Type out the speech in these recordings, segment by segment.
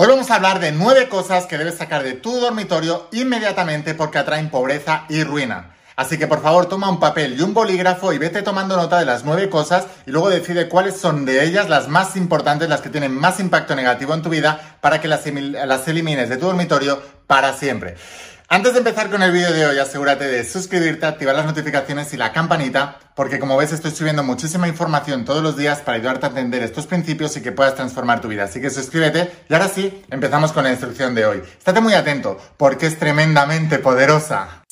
Hoy vamos a hablar de nueve cosas que debes sacar de tu dormitorio inmediatamente porque atraen pobreza y ruina. Así que por favor toma un papel y un bolígrafo y vete tomando nota de las nueve cosas y luego decide cuáles son de ellas las más importantes, las que tienen más impacto negativo en tu vida para que las, elimines de tu dormitorio para siempre. Antes de empezar con el vídeo de hoy, asegúrate de suscribirte, activar las notificaciones y la campanita, porque como ves estoy subiendo muchísima información todos los días para ayudarte a entender estos principios y que puedas transformar tu vida. Así que suscríbete y ahora sí, empezamos con la instrucción de hoy. Estate muy atento, porque es tremendamente poderosa.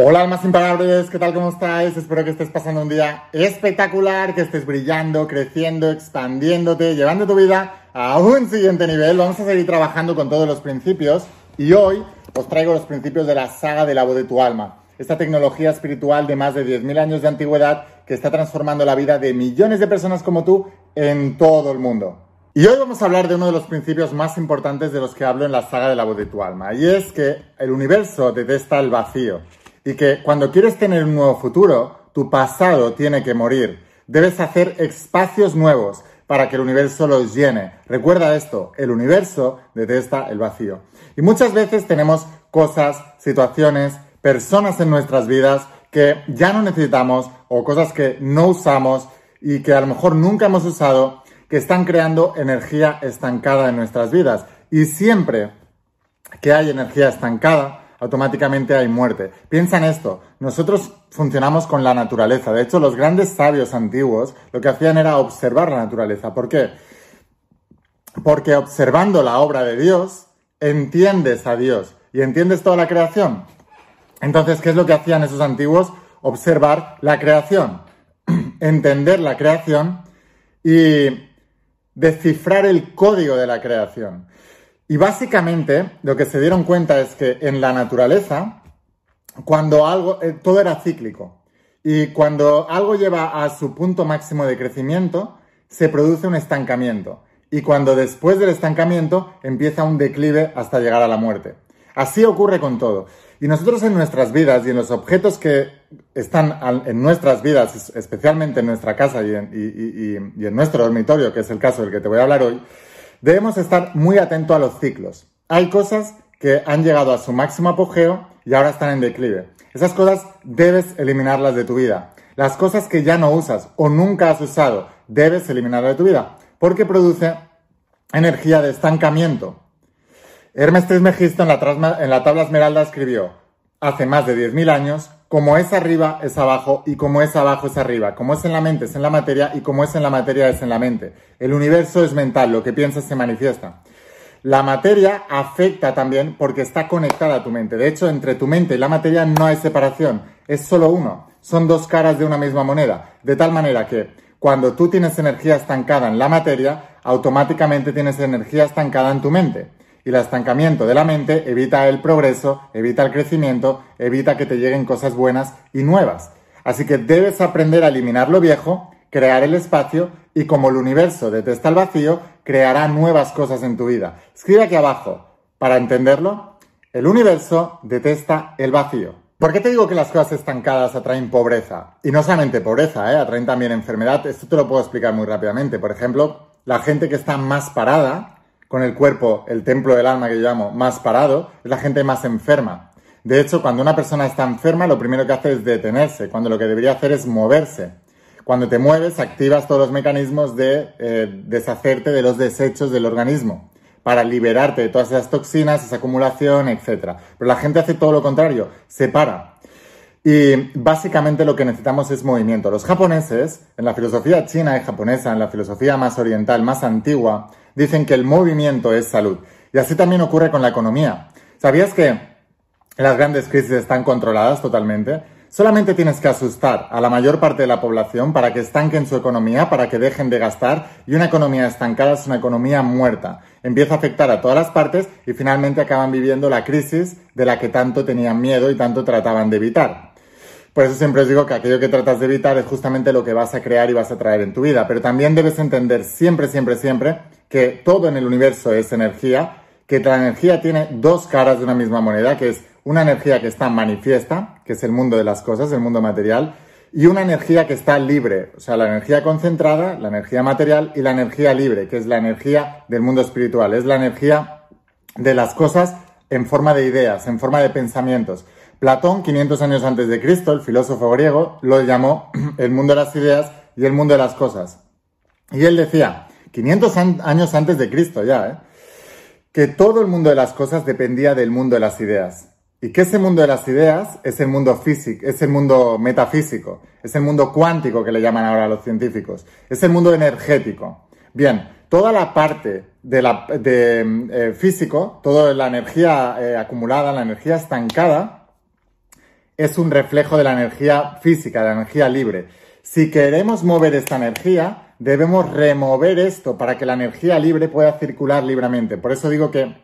Hola almas imparables, ¿qué tal? ¿Cómo estáis? Espero que estés pasando un día espectacular, que estés brillando, creciendo, expandiéndote, llevando tu vida a un siguiente nivel. Vamos a seguir trabajando con todos los principios y hoy os traigo los principios de la saga de la voz de tu alma. Esta tecnología espiritual de más de 10.000 años de antigüedad que está transformando la vida de millones de personas como tú en todo el mundo. Y hoy vamos a hablar de uno de los principios más importantes de los que hablo en la saga de la voz de tu alma, y es que el universo detesta el vacío y que cuando quieres tener un nuevo futuro, tu pasado tiene que morir. Debes hacer espacios nuevos para que el universo los llene. Recuerda esto, el universo detesta el vacío. Y muchas veces tenemos cosas, situaciones, personas en nuestras vidas que ya no necesitamos o cosas que no usamos y que a lo mejor nunca hemos usado, que están creando energía estancada en nuestras vidas. Y siempre que hay energía estancada, automáticamente hay muerte. Piensa en esto, nosotros funcionamos con la naturaleza. De hecho, los grandes sabios antiguos lo que hacían era observar la naturaleza. ¿Por qué? Porque observando la obra de Dios, entiendes a Dios y entiendes toda la creación. Entonces, ¿qué es lo que hacían esos antiguos? Observar la creación, entender la creación y descifrar el código de la creación. Y básicamente lo que se dieron cuenta es que en la naturaleza, cuando algo, eh, todo era cíclico. Y cuando algo lleva a su punto máximo de crecimiento, se produce un estancamiento. Y cuando después del estancamiento empieza un declive hasta llegar a la muerte. Así ocurre con todo. Y nosotros en nuestras vidas y en los objetos que están en nuestras vidas, especialmente en nuestra casa y en, y en nuestro dormitorio, que es el caso del que te voy a hablar hoy, Debemos estar muy atentos a los ciclos. Hay cosas que han llegado a su máximo apogeo y ahora están en declive. Esas cosas debes eliminarlas de tu vida. Las cosas que ya no usas o nunca has usado, debes eliminarlas de tu vida, porque produce energía de estancamiento. Hermes Trismegisto en la, en la tabla esmeralda escribió, hace más de 10.000 años, como es arriba es abajo y como es abajo es arriba. Como es en la mente es en la materia y como es en la materia es en la mente. El universo es mental, lo que piensas se manifiesta. La materia afecta también porque está conectada a tu mente. De hecho, entre tu mente y la materia no hay separación, es solo uno. Son dos caras de una misma moneda. De tal manera que cuando tú tienes energía estancada en la materia, automáticamente tienes energía estancada en tu mente el estancamiento de la mente evita el progreso, evita el crecimiento, evita que te lleguen cosas buenas y nuevas. Así que debes aprender a eliminar lo viejo, crear el espacio y como el universo detesta el vacío, creará nuevas cosas en tu vida. Escribe aquí abajo, para entenderlo, el universo detesta el vacío. ¿Por qué te digo que las cosas estancadas atraen pobreza? Y no solamente pobreza, ¿eh? atraen también enfermedad. Esto te lo puedo explicar muy rápidamente. Por ejemplo, la gente que está más parada, con el cuerpo, el templo del alma que yo llamo, más parado, es la gente más enferma. De hecho, cuando una persona está enferma, lo primero que hace es detenerse, cuando lo que debería hacer es moverse. Cuando te mueves, activas todos los mecanismos de eh, deshacerte de los desechos del organismo, para liberarte de todas esas toxinas, esa acumulación, etc. Pero la gente hace todo lo contrario, se para. Y básicamente lo que necesitamos es movimiento. Los japoneses, en la filosofía china y japonesa, en la filosofía más oriental, más antigua, dicen que el movimiento es salud. Y así también ocurre con la economía. ¿Sabías que las grandes crisis están controladas totalmente? Solamente tienes que asustar a la mayor parte de la población para que estanquen su economía, para que dejen de gastar y una economía estancada es una economía muerta. Empieza a afectar a todas las partes y finalmente acaban viviendo la crisis de la que tanto tenían miedo y tanto trataban de evitar. Por eso siempre os digo que aquello que tratas de evitar es justamente lo que vas a crear y vas a traer en tu vida. Pero también debes entender siempre, siempre, siempre que todo en el universo es energía, que la energía tiene dos caras de una misma moneda, que es una energía que está manifiesta, que es el mundo de las cosas, el mundo material, y una energía que está libre, o sea, la energía concentrada, la energía material y la energía libre, que es la energía del mundo espiritual, es la energía de las cosas en forma de ideas, en forma de pensamientos. Platón, 500 años antes de Cristo, el filósofo griego, lo llamó el mundo de las ideas y el mundo de las cosas. Y él decía, 500 años antes de Cristo ya, ¿eh? que todo el mundo de las cosas dependía del mundo de las ideas. Y que ese mundo de las ideas es el mundo físico, es el mundo metafísico, es el mundo cuántico que le llaman ahora los científicos, es el mundo energético. Bien, toda la parte de, la, de eh, físico, toda la energía eh, acumulada, la energía estancada, es un reflejo de la energía física, de la energía libre. Si queremos mover esta energía, debemos remover esto para que la energía libre pueda circular libremente. Por eso digo que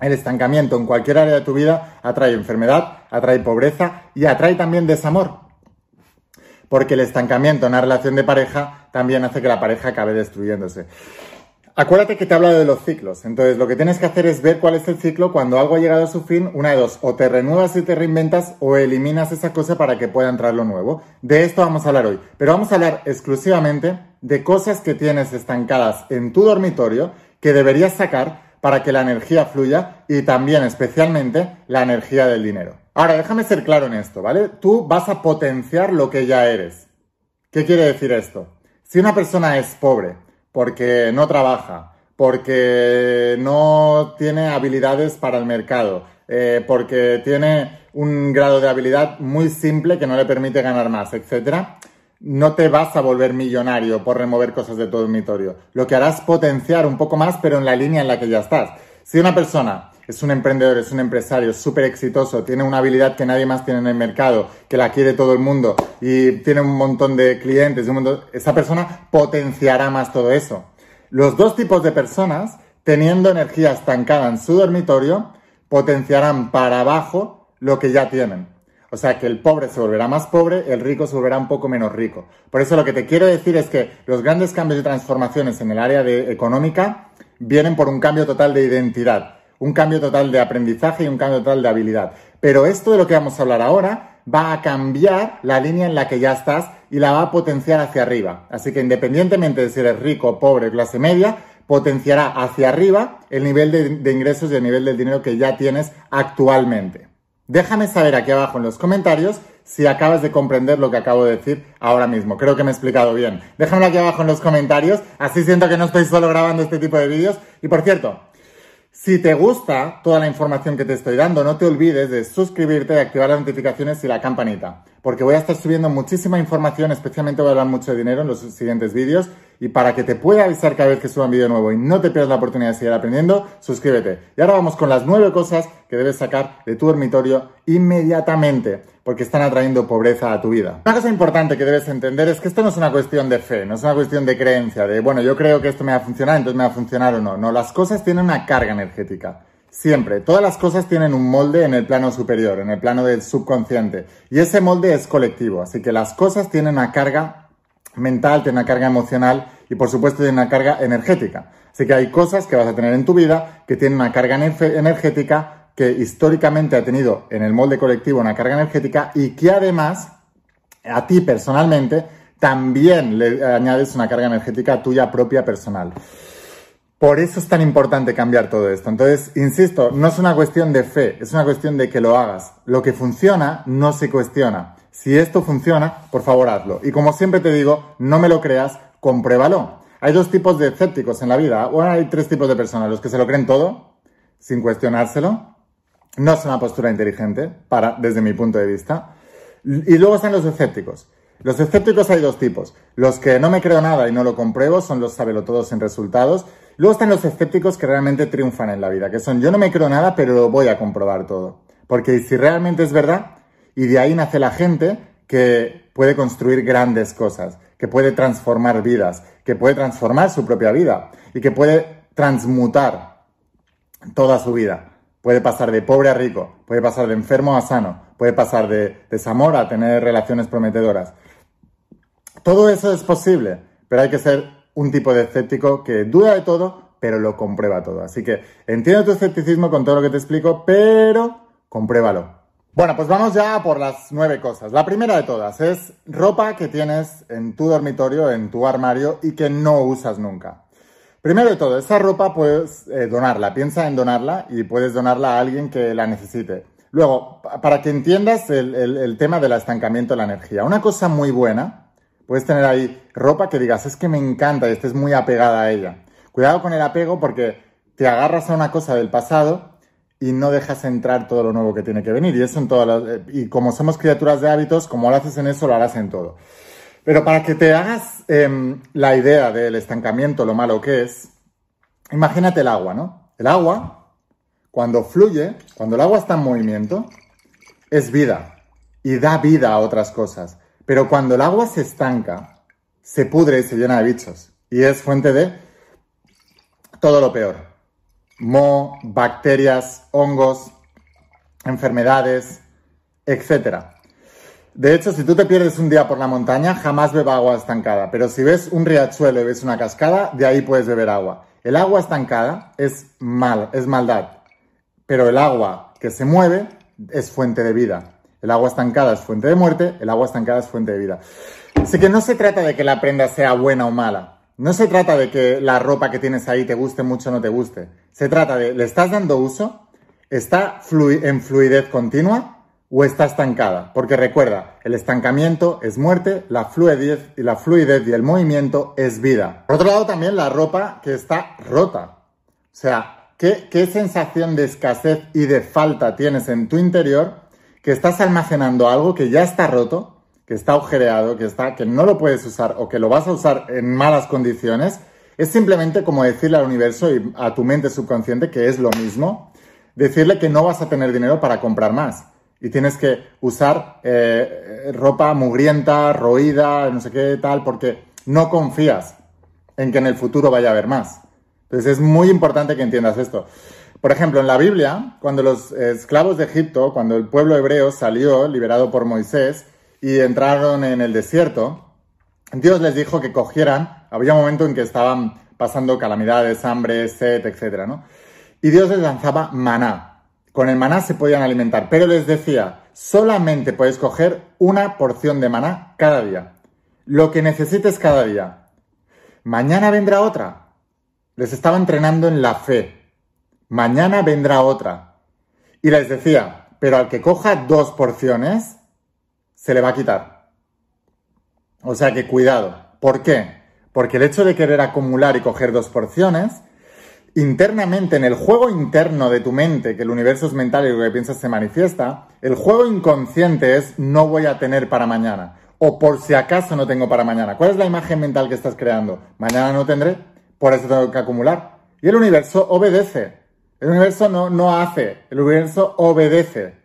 el estancamiento en cualquier área de tu vida atrae enfermedad, atrae pobreza y atrae también desamor. Porque el estancamiento en una relación de pareja también hace que la pareja acabe destruyéndose. Acuérdate que te he hablado de los ciclos. Entonces, lo que tienes que hacer es ver cuál es el ciclo cuando algo ha llegado a su fin, una de dos, o te renuevas y te reinventas o eliminas esa cosa para que pueda entrar lo nuevo. De esto vamos a hablar hoy, pero vamos a hablar exclusivamente de cosas que tienes estancadas en tu dormitorio que deberías sacar para que la energía fluya y también especialmente la energía del dinero. Ahora, déjame ser claro en esto, ¿vale? Tú vas a potenciar lo que ya eres. ¿Qué quiere decir esto? Si una persona es pobre, porque no trabaja, porque no tiene habilidades para el mercado, eh, porque tiene un grado de habilidad muy simple que no le permite ganar más, etcétera, no te vas a volver millonario por remover cosas de tu dormitorio. Lo que harás potenciar un poco más, pero en la línea en la que ya estás. Si una persona es un emprendedor, es un empresario súper exitoso, tiene una habilidad que nadie más tiene en el mercado, que la quiere todo el mundo y tiene un montón de clientes, esa persona potenciará más todo eso. Los dos tipos de personas, teniendo energía estancada en su dormitorio, potenciarán para abajo lo que ya tienen. O sea que el pobre se volverá más pobre, el rico se volverá un poco menos rico. Por eso lo que te quiero decir es que los grandes cambios y transformaciones en el área de económica vienen por un cambio total de identidad un cambio total de aprendizaje y un cambio total de habilidad. Pero esto de lo que vamos a hablar ahora va a cambiar la línea en la que ya estás y la va a potenciar hacia arriba. Así que independientemente de si eres rico, pobre, clase media, potenciará hacia arriba el nivel de, de ingresos y el nivel del dinero que ya tienes actualmente. Déjame saber aquí abajo en los comentarios si acabas de comprender lo que acabo de decir ahora mismo. Creo que me he explicado bien. Déjamelo aquí abajo en los comentarios, así siento que no estoy solo grabando este tipo de vídeos. Y por cierto, si te gusta toda la información que te estoy dando, no te olvides de suscribirte, de activar las notificaciones y la campanita, porque voy a estar subiendo muchísima información, especialmente voy a hablar mucho de dinero en los siguientes vídeos, y para que te pueda avisar cada vez que suba un vídeo nuevo y no te pierdas la oportunidad de seguir aprendiendo, suscríbete. Y ahora vamos con las nueve cosas que debes sacar de tu dormitorio inmediatamente porque están atrayendo pobreza a tu vida. Una cosa importante que debes entender es que esto no es una cuestión de fe, no es una cuestión de creencia, de, bueno, yo creo que esto me va a funcionar, entonces me va a funcionar o no. No, las cosas tienen una carga energética. Siempre. Todas las cosas tienen un molde en el plano superior, en el plano del subconsciente. Y ese molde es colectivo. Así que las cosas tienen una carga mental, tienen una carga emocional y por supuesto tienen una carga energética. Así que hay cosas que vas a tener en tu vida que tienen una carga energética que históricamente ha tenido en el molde colectivo una carga energética y que además a ti personalmente también le añades una carga energética tuya propia personal. Por eso es tan importante cambiar todo esto. Entonces, insisto, no es una cuestión de fe, es una cuestión de que lo hagas. Lo que funciona no se cuestiona. Si esto funciona, por favor hazlo. Y como siempre te digo, no me lo creas, compruébalo. Hay dos tipos de escépticos en la vida. Bueno, hay tres tipos de personas. Los que se lo creen todo, sin cuestionárselo no es una postura inteligente, para, desde mi punto de vista. Y luego están los escépticos. Los escépticos hay dos tipos. Los que no me creo nada y no lo compruebo son los sabelotodos en resultados. Luego están los escépticos que realmente triunfan en la vida, que son yo no me creo nada, pero lo voy a comprobar todo. Porque si realmente es verdad, y de ahí nace la gente que puede construir grandes cosas, que puede transformar vidas, que puede transformar su propia vida y que puede transmutar toda su vida puede pasar de pobre a rico, puede pasar de enfermo a sano, puede pasar de desamor a tener relaciones prometedoras. Todo eso es posible, pero hay que ser un tipo de escéptico que duda de todo, pero lo comprueba todo. Así que entiendo tu escepticismo con todo lo que te explico, pero compruébalo. Bueno, pues vamos ya por las nueve cosas. La primera de todas es ropa que tienes en tu dormitorio, en tu armario y que no usas nunca. Primero de todo, esa ropa puedes eh, donarla, piensa en donarla y puedes donarla a alguien que la necesite. Luego, para que entiendas el, tema del estancamiento de la energía, una cosa muy buena, puedes tener ahí ropa que digas, es que me encanta y estés muy apegada a ella. Cuidado con el apego porque te agarras a una cosa del pasado y no dejas entrar todo lo nuevo que tiene que venir. Y eso en todas eh, y como somos criaturas de hábitos, como lo haces en eso, lo harás en todo. Pero para que te hagas em, la idea del estancamiento, lo malo que es, imagínate el agua, ¿no? El agua, cuando fluye, cuando el agua está en movimiento, es vida y da vida a otras cosas. Pero cuando el agua se estanca, se pudre y se llena de bichos. Y es fuente de todo lo peor mo, bacterias, hongos, enfermedades, etc. De hecho, si tú te pierdes un día por la montaña, jamás beba agua estancada. Pero si ves un riachuelo y ves una cascada, de ahí puedes beber agua. El agua estancada es mal, es maldad. Pero el agua que se mueve es fuente de vida. El agua estancada es fuente de muerte, el agua estancada es fuente de vida. Así que no se trata de que la prenda sea buena o mala. No se trata de que la ropa que tienes ahí te guste mucho o no te guste. Se trata de, ¿le estás dando uso? ¿Está en fluidez continua o está estancada? Porque recuerda, el estancamiento es muerte, la fluidez y la fluidez y el movimiento es vida. Por otro lado, también la ropa que está rota. O sea, ¿qué, qué sensación de escasez y de falta tienes en tu interior que estás almacenando algo que ya está roto que está agujereado, que, está, que no lo puedes usar o que lo vas a usar en malas condiciones, es simplemente como decirle al universo y a tu mente subconsciente que es lo mismo, decirle que no vas a tener dinero para comprar más y tienes que usar eh, ropa mugrienta, roída, no sé qué tal, porque no confías en que en el futuro vaya a haber más. Entonces es muy importante que entiendas esto. Por ejemplo, en la Biblia, cuando los esclavos de Egipto, cuando el pueblo hebreo salió liberado por Moisés, y entraron en el desierto, Dios les dijo que cogieran, había un momento en que estaban pasando calamidades, hambre, sed, etc. ¿no? Y Dios les lanzaba maná. Con el maná se podían alimentar, pero les decía, solamente puedes coger una porción de maná cada día. Lo que necesites cada día. Mañana vendrá otra. Les estaba entrenando en la fe. Mañana vendrá otra. Y les decía, pero al que coja dos porciones, se le va a quitar. O sea que cuidado. ¿Por qué? Porque el hecho de querer acumular y coger dos porciones, internamente, en el juego interno de tu mente, que el universo es mental y lo que piensas se manifiesta, el juego inconsciente es no voy a tener para mañana. O por si acaso no tengo para mañana. ¿Cuál es la imagen mental que estás creando? Mañana no tendré, por eso tengo que acumular. Y el universo obedece. El universo no, no hace, el universo obedece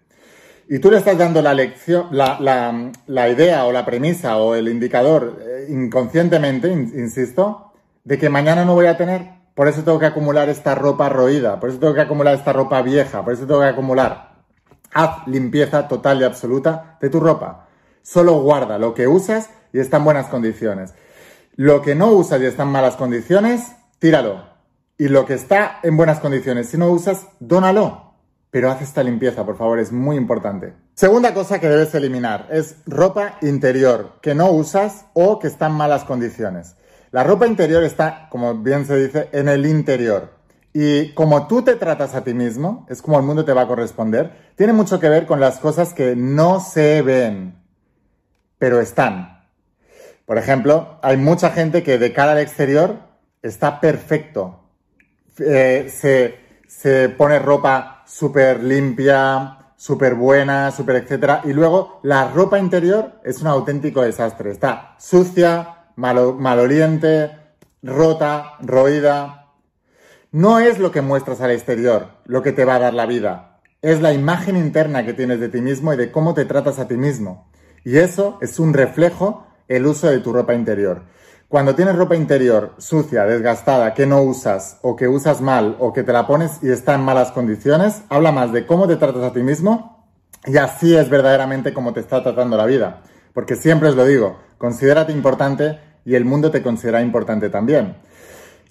y tú le estás dando la lección, la, idea o la premisa o el indicador eh, inconscientemente, insisto, de que mañana no voy a tener, por eso tengo que acumular esta ropa roída, por eso tengo que acumular esta ropa vieja, por eso tengo que acumular. Haz limpieza total y absoluta de tu ropa. Solo guarda lo que usas y está en buenas condiciones. Lo que no usas y está en malas condiciones, tíralo. Y lo que está en buenas condiciones, si no usas, dónalo pero haz esta limpieza, por favor, es muy importante. Segunda cosa que debes eliminar es ropa interior que no usas o que está en malas condiciones. La ropa interior está, como bien se dice, en el interior. Y como tú te tratas a ti mismo, es como el mundo te va a corresponder, tiene mucho que ver con las cosas que no se ven, pero están. Por ejemplo, hay mucha gente que de cara al exterior está perfecto. Eh, se, se pone ropa súper limpia, súper buena, súper etcétera. Y luego la ropa interior es un auténtico desastre. Está sucia, maloliente, rota, roída. No es lo que muestras al exterior lo que te va a dar la vida. Es la imagen interna que tienes de ti mismo y de cómo te tratas a ti mismo. Y eso es un reflejo el uso de tu ropa interior. Cuando tienes ropa interior sucia, desgastada, que no usas o que usas mal o que te la pones y está en malas condiciones, habla más de cómo te tratas a ti mismo y así es verdaderamente como te está tratando la vida. Porque siempre os lo digo, considérate importante y el mundo te considera importante también.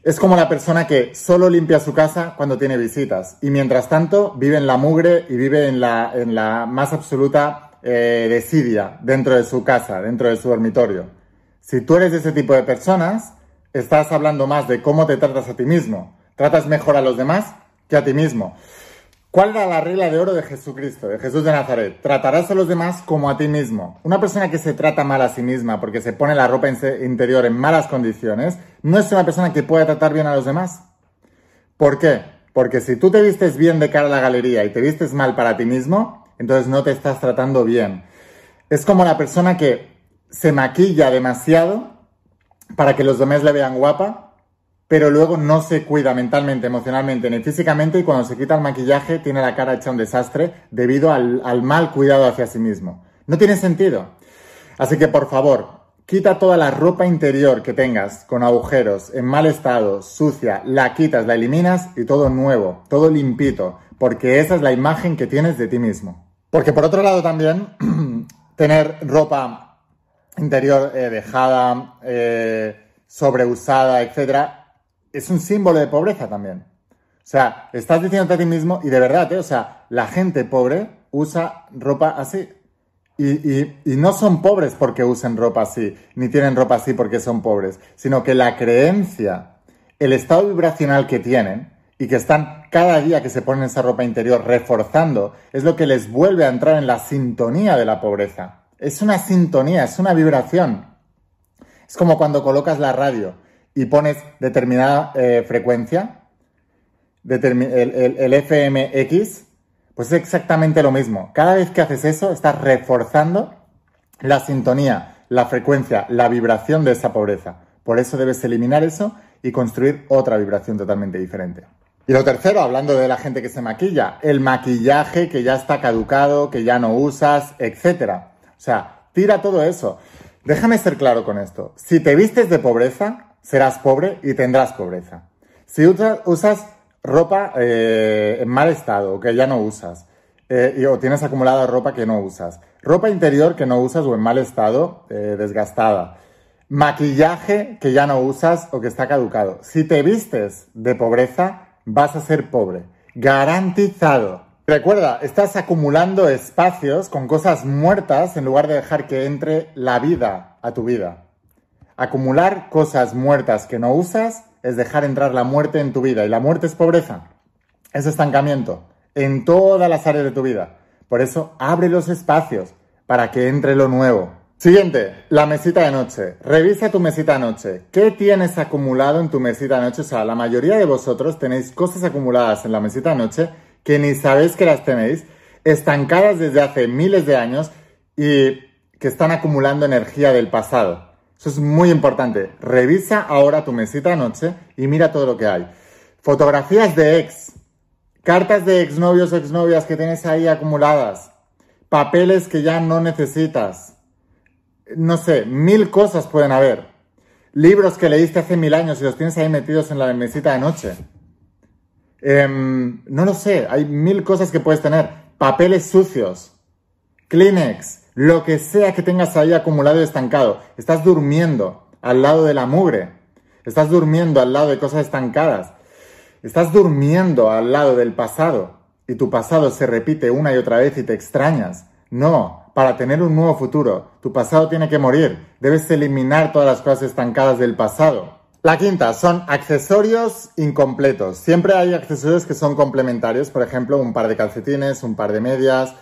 Es como la persona que solo limpia su casa cuando tiene visitas y mientras tanto vive en la mugre y vive en la, en la más absoluta eh, desidia dentro de su casa, dentro de su dormitorio. Si tú eres de ese tipo de personas, estás hablando más de cómo te tratas a ti mismo. Tratas mejor a los demás que a ti mismo. ¿Cuál era la regla de oro de Jesucristo, de Jesús de Nazaret? Tratarás a los demás como a ti mismo. Una persona que se trata mal a sí misma porque se pone la ropa interior en malas condiciones, no es una persona que pueda tratar bien a los demás. ¿Por qué? Porque si tú te vistes bien de cara a la galería y te vistes mal para ti mismo, entonces no te estás tratando bien. Es como la persona que se maquilla demasiado para que los demás le vean guapa, pero luego no se cuida mentalmente, emocionalmente ni físicamente y cuando se quita el maquillaje tiene la cara hecha un desastre debido al, al mal cuidado hacia sí mismo. No tiene sentido. Así que por favor, quita toda la ropa interior que tengas con agujeros, en mal estado, sucia, la quitas, la eliminas y todo nuevo, todo limpito, porque esa es la imagen que tienes de ti mismo. Porque por otro lado también, tener ropa interior eh, dejada, eh, sobreusada, etcétera, es un símbolo de pobreza también. O sea, estás diciéndote a ti mismo, y de verdad, ¿eh? o sea, la gente pobre usa ropa así. Y, y, no son pobres porque usen ropa así, ni tienen ropa así porque son pobres, sino que la creencia, el estado vibracional que tienen y que están cada día que se ponen esa ropa interior reforzando, es lo que les vuelve a entrar en la sintonía de la pobreza. Es una sintonía, es una vibración. Es como cuando colocas la radio y pones determinada eh, frecuencia, el, el, FMX, pues es exactamente lo mismo. Cada vez que haces eso, estás reforzando la sintonía, la frecuencia, la vibración de esa pobreza. Por eso debes eliminar eso y construir otra vibración totalmente diferente. Y lo tercero, hablando de la gente que se maquilla, el maquillaje que ya está caducado, que ya no usas, etcétera. O sea, tira todo eso. Déjame ser claro con esto. Si te vistes de pobreza, serás pobre y tendrás pobreza. Si usas, ropa eh, en mal estado, que ya no usas, eh, o tienes acumulada ropa que no usas, ropa interior que no usas o en mal estado, eh, desgastada, maquillaje que ya no usas o que está caducado. Si te vistes de pobreza, vas a ser pobre. Garantizado. Recuerda, estás acumulando espacios con cosas muertas en lugar de dejar que entre la vida a tu vida. Acumular cosas muertas que no usas es dejar entrar la muerte en tu vida. Y la muerte es pobreza, es estancamiento en todas las áreas de tu vida. Por eso, abre los espacios para que entre lo nuevo. Siguiente, la mesita de noche. Revisa tu mesita de noche. ¿Qué tienes acumulado en tu mesita de noche? O sea, la mayoría de vosotros tenéis cosas acumuladas en la mesita de noche que ni sabéis que las tenéis, estancadas desde hace miles de años y que están acumulando energía del pasado. Eso es muy importante. Revisa ahora tu mesita de noche y mira todo lo que hay. Fotografías de ex, cartas de exnovios o exnovias que tienes ahí acumuladas, papeles que ya no necesitas. No sé, mil cosas pueden haber. Libros que leíste hace mil años y los tienes ahí metidos en la mesita de noche. Em, no lo sé, hay mil cosas que puedes tener. Papeles sucios, Kleenex, lo que sea que tengas ahí acumulado y estancado. Estás durmiendo al lado de la mugre. Estás durmiendo al lado de cosas estancadas. Estás durmiendo al lado del pasado. Y tu pasado se repite una y otra vez y te extrañas. No, para tener un nuevo futuro, tu pasado tiene que morir. Debes eliminar todas las cosas estancadas del pasado. La quinta son accesorios incompletos. Siempre hay accesorios que son complementarios, por ejemplo, un par de calcetines, un par de medias,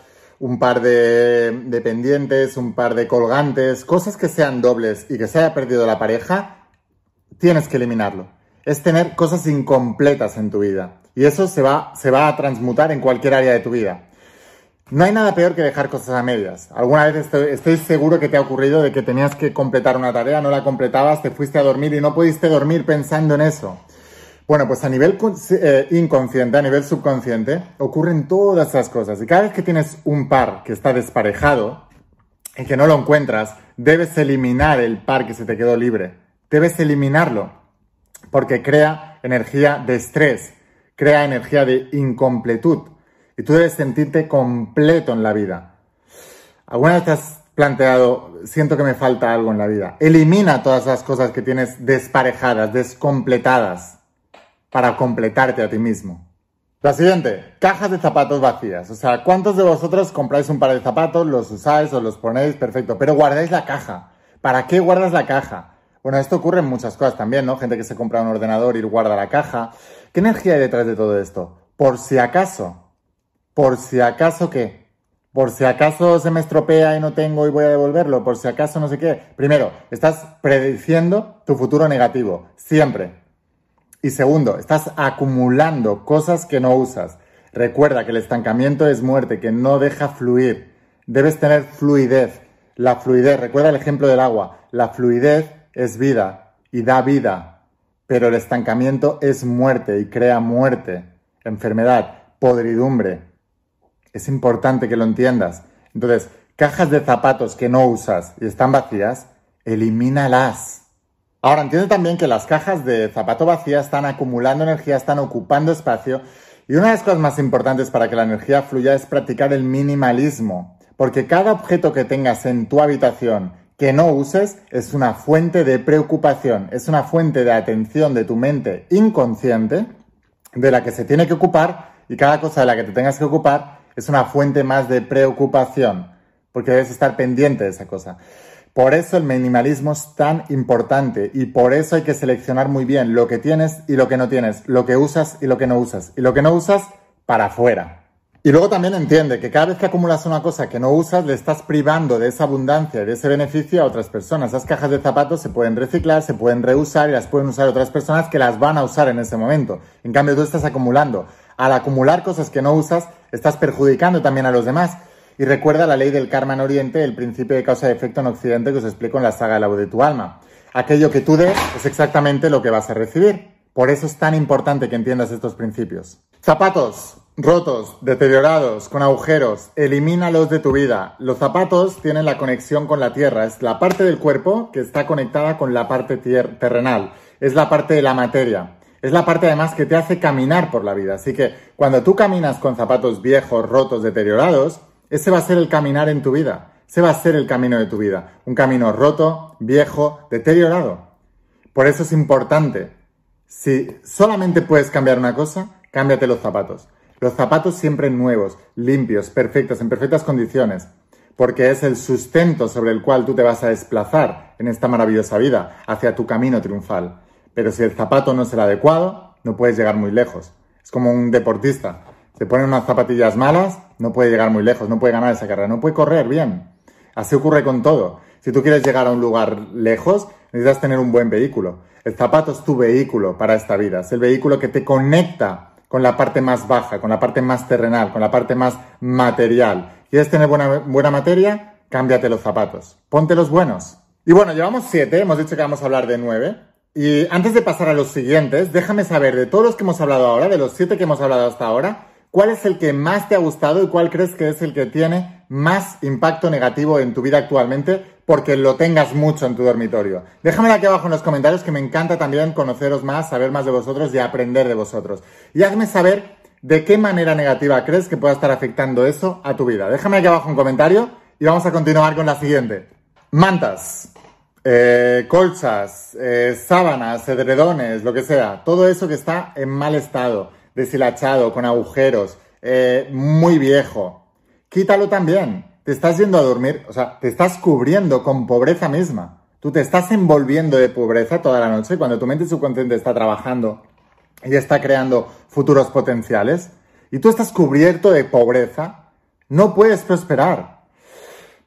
un par de, pendientes, un par de colgantes, cosas que sean dobles y que se haya perdido la pareja, tienes que eliminarlo. Es tener cosas incompletas en tu vida. Y eso se va, se va a transmutar en cualquier área de tu vida. No hay nada peor que dejar cosas a medias. Alguna vez estoy, seguro que te ha ocurrido de que tenías que completar una tarea, no la completabas, te fuiste a dormir y no pudiste dormir pensando en eso. Bueno, pues a nivel eh, inconsciente, a nivel subconsciente, ocurren todas esas cosas. Y cada vez que tienes un par que está desparejado y que no lo encuentras, debes eliminar el par que se te quedó libre. debes eliminarlo porque crea energía de estrés, crea energía de incompletud y tú debes sentirte completo en la vida. ¿Alguna vez te has planteado, siento que me falta algo en la vida? Elimina todas las cosas que tienes desparejadas, descompletadas, para completarte a ti mismo. La siguiente, cajas de zapatos vacías. O sea, ¿cuántos de vosotros compráis un par de zapatos, los usáis o los ponéis? Perfecto, pero guardáis la caja. ¿Para qué guardas la caja? Bueno, esto ocurre en muchas cosas también, ¿no? Gente que se compra un ordenador y guarda la caja. ¿Qué energía hay detrás de todo esto? Por si acaso. Por si acaso qué? Por si acaso se me estropea y no tengo y voy a devolverlo. Por si acaso no sé qué. Primero, estás prediciendo tu futuro negativo. Siempre. Y segundo, estás acumulando cosas que no usas. Recuerda que el estancamiento es muerte, que no deja fluir. Debes tener fluidez. La fluidez, recuerda el ejemplo del agua. La fluidez es vida y da vida, pero el estancamiento es muerte y crea muerte, enfermedad, podridumbre. Es importante que lo entiendas. Entonces, cajas de zapatos que no usas y están vacías, elimínalas. Ahora, entiende también que las cajas de zapato vacías están acumulando energía, están ocupando espacio. Y una de las cosas más importantes para que la energía fluya es practicar el minimalismo. Porque cada objeto que tengas en tu habitación que no uses es una fuente de preocupación, es una fuente de atención de tu mente inconsciente de la que se tiene que ocupar y cada cosa de la que te tengas que ocupar es una fuente más de preocupación, porque debes estar pendiente de esa cosa. Por eso el minimalismo es tan importante y por eso hay que seleccionar muy bien lo que tienes y lo que no tienes, lo que usas y lo que no usas, y lo que no usas para afuera. Y luego también entiende que cada vez que acumulas una cosa que no usas, le estás privando de esa abundancia y de ese beneficio a otras personas. Esas cajas de zapatos se pueden reciclar, se pueden reusar y las pueden usar otras personas que las van a usar en ese momento. En cambio, tú estás acumulando. Al acumular cosas que no usas, estás perjudicando también a los demás. Y recuerda la ley del karma en Oriente, el principio de causa y efecto en Occidente que os explico en la saga la voz de tu alma. Aquello que tú des es exactamente lo que vas a recibir. Por eso es tan importante que entiendas estos principios. Zapatos, rotos, deteriorados, con agujeros, elimínalos de tu vida. Los zapatos tienen la conexión con la tierra, es la parte del cuerpo que está conectada con la parte terrenal, es la parte de la materia. Es la parte además que te hace caminar por la vida. Así que cuando tú caminas con zapatos viejos, rotos, deteriorados, ese va a ser el caminar en tu vida. Ese va a ser el camino de tu vida. Un camino roto, viejo, deteriorado. Por eso es importante. Si solamente puedes cambiar una cosa, cámbiate los zapatos. Los zapatos siempre nuevos, limpios, perfectos, en perfectas condiciones, porque es el sustento sobre el cual tú te vas a desplazar en esta maravillosa vida, hacia tu camino triunfal. Pero si el zapato no es el adecuado, no puedes llegar muy lejos. Es como un deportista. Se pone unas zapatillas malas, no puede llegar muy lejos, no puede ganar esa carrera, no puede correr bien. Así ocurre con todo. Si tú quieres llegar a un lugar lejos, necesitas tener un buen vehículo. El zapato es tu vehículo para esta vida, es el vehículo que te conecta con la parte más baja, con la parte más terrenal, con la parte más material. ¿Quieres tener buena, buena materia? Cámbiate los zapatos. Ponte los buenos. Y bueno, llevamos siete, hemos dicho que vamos a hablar de nueve. Y antes de pasar a los siguientes, déjame saber de todos los que hemos hablado ahora, de los siete que hemos hablado hasta ahora, ¿cuál es el que más te ha gustado y cuál crees que es el que tiene más impacto negativo en tu vida actualmente? porque lo tengas mucho en tu dormitorio. Déjamelo aquí abajo en los comentarios que me encanta también conoceros más, saber más de vosotros y aprender de vosotros. Y hazme saber de qué manera negativa crees que pueda estar afectando eso a tu vida. Déjame aquí abajo un comentario y vamos a continuar con la siguiente. Mantas, eh, colchas, eh, sábanas, edredones, lo que sea. Todo eso que está en mal estado, deshilachado, con agujeros, eh, muy viejo. Quítalo también te estás yendo a dormir, o sea, te estás cubriendo con pobreza misma. Tú te estás envolviendo de pobreza toda la noche cuando tu mente subconsciente está trabajando y está creando futuros potenciales y tú estás cubierto de pobreza, no puedes prosperar.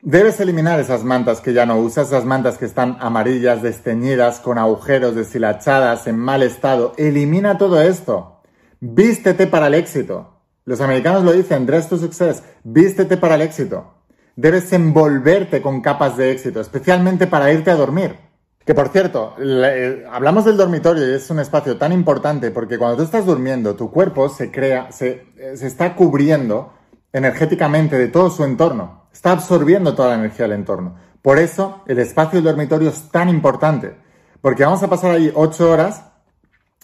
Debes eliminar esas mantas que ya no usas, esas mantas que están amarillas, desteñidas, con agujeros, deshilachadas, en mal estado. Elimina todo esto. Vístete para el éxito. Los americanos lo dicen, dress to success. Vístete para el éxito debes envolverte con capas de éxito, especialmente para irte a dormir. Que por cierto, eh, hablamos del dormitorio y es un espacio tan importante porque cuando tú estás durmiendo, tu cuerpo se crea, se, eh, se está cubriendo energéticamente de todo su entorno, está absorbiendo toda la energía del entorno. Por eso el espacio del dormitorio es tan importante, Porque vamos a pasar ahí 8 horas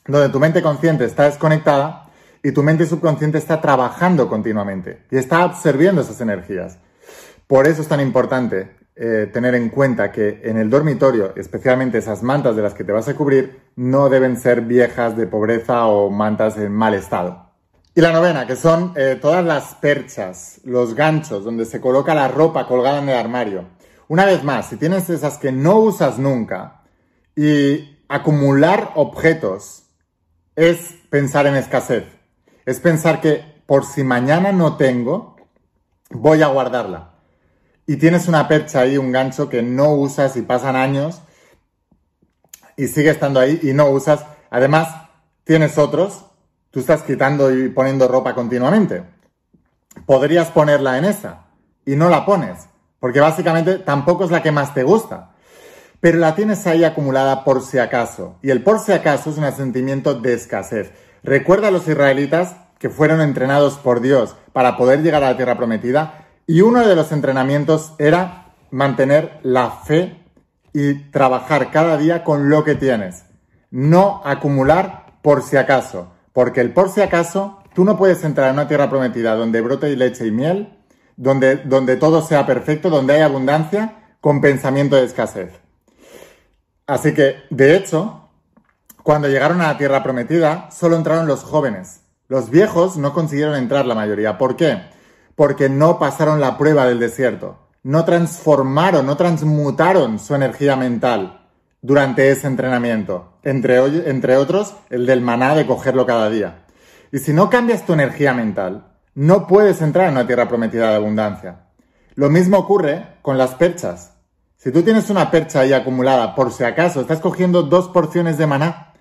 donde tu mente consciente está desconectada y tu mente subconsciente está trabajando continuamente y está absorbiendo esas energías. Por eso es tan importante eh, tener en cuenta que en el dormitorio, especialmente esas mantas de las que te vas a cubrir, no deben ser viejas de pobreza o mantas en mal estado. Y la novena, que son eh, todas las perchas, los ganchos donde se coloca la ropa colgada en el armario. Una vez más, si tienes esas que no usas nunca y acumular objetos es pensar en escasez. Es pensar que por si mañana no tengo, voy a guardarla y tienes una percha ahí, un gancho que no usas y pasan años y sigue estando ahí y no usas. Además, tienes otros, tú estás quitando y poniendo ropa continuamente. Podrías ponerla en esa y no la pones, porque básicamente tampoco es la que más te gusta. Pero la tienes ahí acumulada por si acaso. Y el por si acaso es un sentimiento de escasez. Recuerda a los israelitas que fueron entrenados por Dios para poder llegar a la tierra prometida y uno de los entrenamientos era mantener la fe y trabajar cada día con lo que tienes. No acumular por si acaso, porque el por si acaso, tú no puedes entrar en una tierra prometida donde brote leche y miel, donde, donde todo sea perfecto, donde hay abundancia, con pensamiento de escasez. Así que, de hecho, cuando llegaron a la tierra prometida, solo entraron los jóvenes. Los viejos no consiguieron entrar la mayoría. ¿Por qué? porque no pasaron la prueba del desierto, no transformaron, no transmutaron su energía mental durante ese entrenamiento, entre, otros el del maná de cogerlo cada día. Y si no cambias tu energía mental, no puedes entrar en una tierra prometida de abundancia. Lo mismo ocurre con las perchas. Si tú tienes una percha ahí acumulada, por si acaso, estás cogiendo dos porciones de maná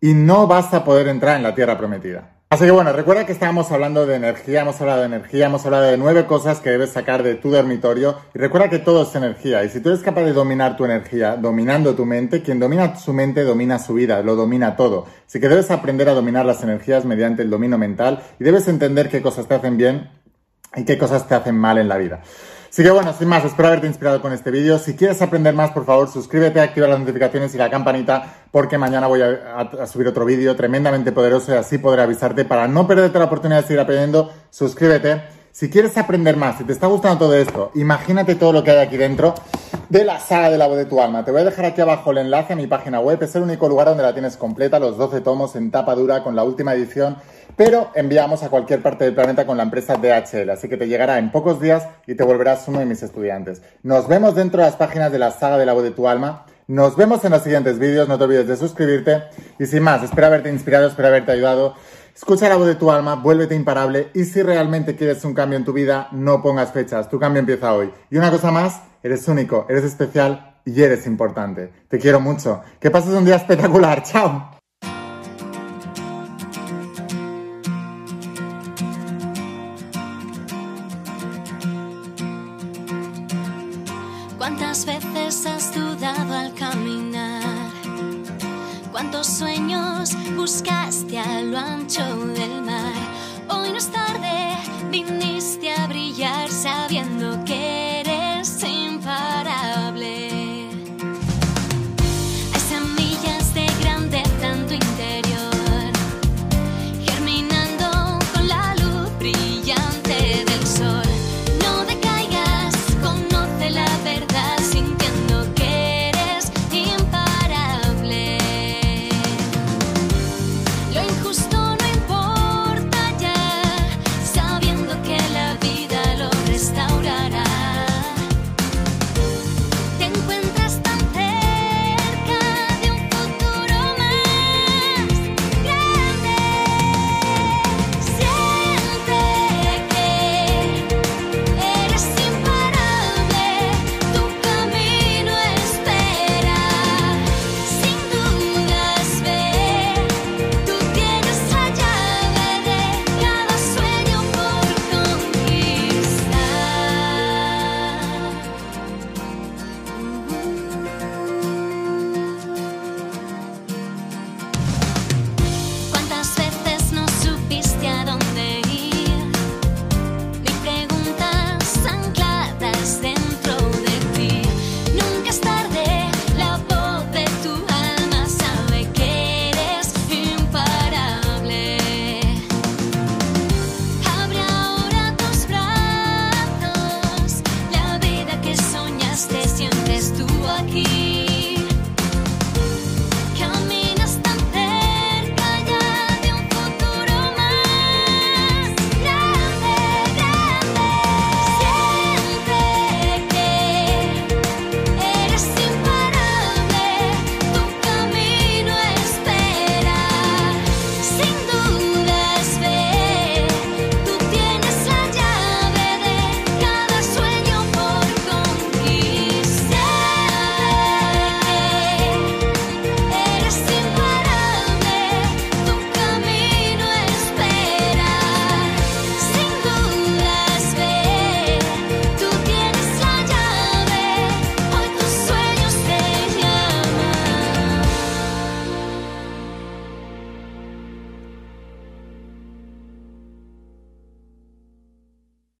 y no vas a poder entrar en la tierra prometida. Así que bueno, recuerda que estábamos hablando de energía, hemos hablado de energía, hemos hablado de nueve cosas que debes sacar de tu dormitorio y recuerda que todo es energía y si tú eres capaz de dominar tu energía, dominando tu mente, quien domina su mente domina su vida, lo domina todo. Así que debes aprender a dominar las energías mediante el dominio mental y debes entender qué cosas te hacen bien y qué cosas te hacen mal en la vida. Así que bueno, sin más, espero haberte inspirado con este vídeo. Si quieres aprender más, por favor, suscríbete, activa las notificaciones y la campanita, porque mañana voy a, subir otro vídeo tremendamente poderoso y así podré avisarte para no perderte la oportunidad de seguir aprendiendo. Suscríbete. Si quieres aprender más, si te está gustando todo esto, imagínate todo lo que hay aquí dentro de la saga de la voz de tu alma. Te voy a dejar aquí abajo el enlace a mi página web. Es el único lugar donde la tienes completa, los 12 tomos en tapa dura con la última edición, pero enviamos a cualquier parte del planeta con la empresa DHL, así que te llegará en pocos días y te volverás uno de mis estudiantes. Nos vemos dentro de las páginas de la saga de la voz de tu alma. Nos vemos en los siguientes vídeos, no te olvides de suscribirte y sin más, espero haberte inspirado, espero haberte ayudado. Escucha la voz de tu alma, vuélvete imparable y si realmente quieres un cambio en tu vida, no pongas fechas, tu cambio empieza hoy. Y una cosa más, eres único, eres especial y eres importante. Te quiero mucho. Que pases un día espectacular. Chao.